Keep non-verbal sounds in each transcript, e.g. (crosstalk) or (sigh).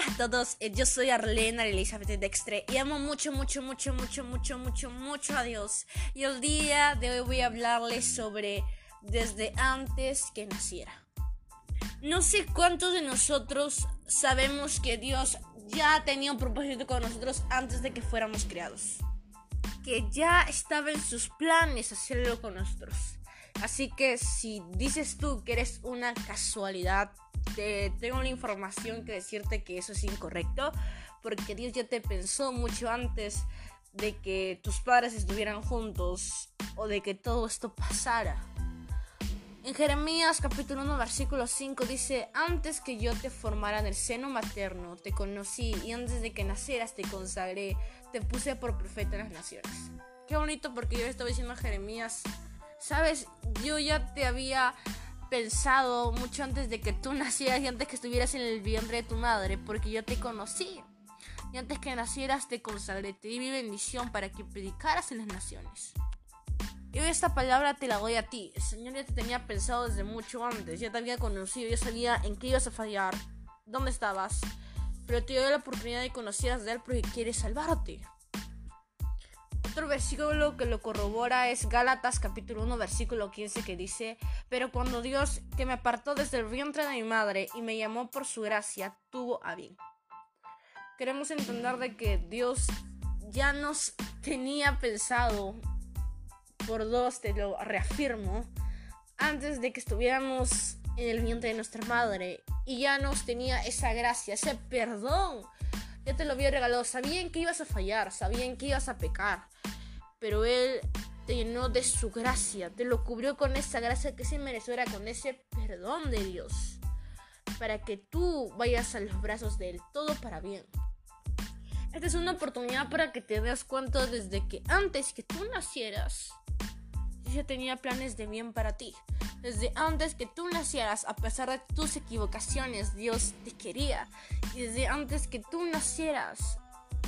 Buenas a todos, eh, yo soy Arlena Elizabeth Dextre y amo mucho, mucho, mucho, mucho, mucho, mucho, mucho a Dios. Y el día de hoy voy a hablarles sobre desde antes que naciera. No sé cuántos de nosotros sabemos que Dios ya tenía un propósito con nosotros antes de que fuéramos creados. Que ya estaba en sus planes hacerlo con nosotros. Así que si dices tú que eres una casualidad, te tengo la información que decirte que eso es incorrecto, porque Dios ya te pensó mucho antes de que tus padres estuvieran juntos o de que todo esto pasara. En Jeremías capítulo 1 versículo 5 dice, antes que yo te formara en el seno materno, te conocí y antes de que nacieras te consagré, te puse por profeta en las naciones. Qué bonito porque yo estaba diciendo a Jeremías, sabes, yo ya te había pensado mucho antes de que tú (laughs) nacieras y antes que estuvieras en el vientre de tu madre, porque yo te conocí. Y antes que nacieras te consagré, te di mi bendición para que predicaras en las naciones. Y hoy esta palabra te la doy a ti. El Señor ya te tenía pensado desde mucho antes, ya te había conocido, ya sabía en qué ibas a fallar, dónde estabas. Pero te dio la oportunidad de conocieras de Él porque quiere salvarte. Otro versículo que lo corrobora es Gálatas capítulo 1 versículo 15 que dice, pero cuando Dios que me apartó desde el vientre de mi madre y me llamó por su gracia, tuvo a bien. Queremos entender de que Dios ya nos tenía pensado, por dos te lo reafirmo, antes de que estuviéramos en el vientre de nuestra madre y ya nos tenía esa gracia, ese perdón ya te lo había regalado. Sabían que ibas a fallar, sabían que ibas a pecar. Pero Él te llenó de su gracia, te lo cubrió con esa gracia que se mereció, con ese perdón de Dios. Para que tú vayas a los brazos de Él, todo para bien. Esta es una oportunidad para que te des cuenta desde que antes que tú nacieras, yo tenía planes de bien para ti. Desde antes que tú nacieras, a pesar de tus equivocaciones, Dios te quería. Y desde antes que tú nacieras,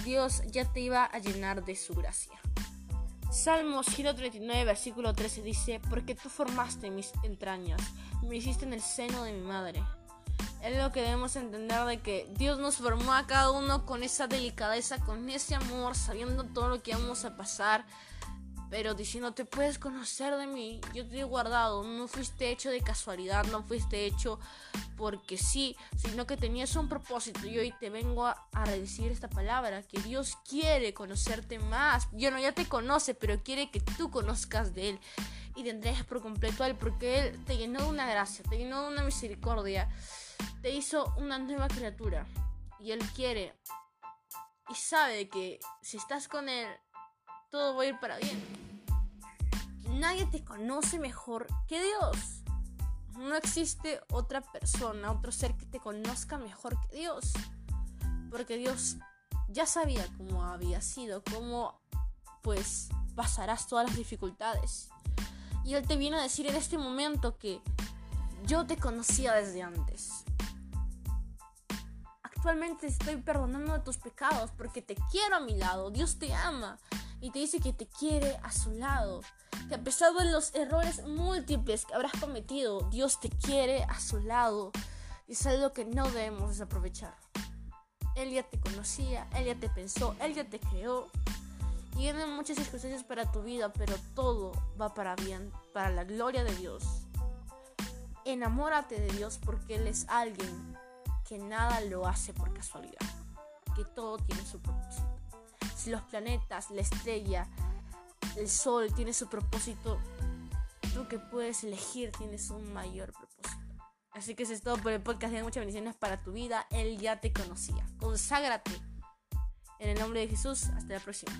Dios ya te iba a llenar de su gracia. Salmos 139, versículo 13 dice, porque tú formaste mis entrañas, me hiciste en el seno de mi madre. Es lo que debemos entender de que Dios nos formó a cada uno con esa delicadeza, con ese amor, sabiendo todo lo que vamos a pasar, pero diciendo, te puedes conocer de mí, yo te he guardado, no fuiste hecho de casualidad, no fuiste hecho porque sí, sino que tenías un propósito. Y hoy te vengo a, decir esta palabra, que Dios quiere conocerte más, yo no, ya te conoce, pero quiere que tú conozcas de Él. Y te entregues por completo a Él, porque Él te llenó de una gracia, te llenó de una misericordia, te hizo una nueva criatura. Y Él quiere y sabe que si estás con Él, todo va a ir para bien nadie te conoce mejor que Dios. No existe otra persona, otro ser que te conozca mejor que Dios. Porque Dios ya sabía cómo había sido, cómo pues pasarás todas las dificultades. Y Él te viene a decir en este momento que yo te conocía desde antes. Actualmente estoy perdonando tus pecados porque te quiero a mi lado. Dios te ama y te dice que te quiere a su lado que a pesar de los errores múltiples que habrás cometido, Dios te quiere a su lado. Y es algo que no debemos desaprovechar. Él ya te conocía, Él ya te pensó, Él ya te creó. Y vienen muchas circunstancias para tu vida, pero todo va para bien, para la gloria de Dios. Enamórate de Dios porque Él es alguien que nada lo hace por casualidad, que todo tiene su propósito. Los planetas, la estrella, el sol tiene su propósito, tú que puedes elegir tienes un mayor propósito. Así que eso es todo por el podcast. De muchas bendiciones para tu vida. Él ya te conocía. Conságrate. En el nombre de Jesús. Hasta la próxima.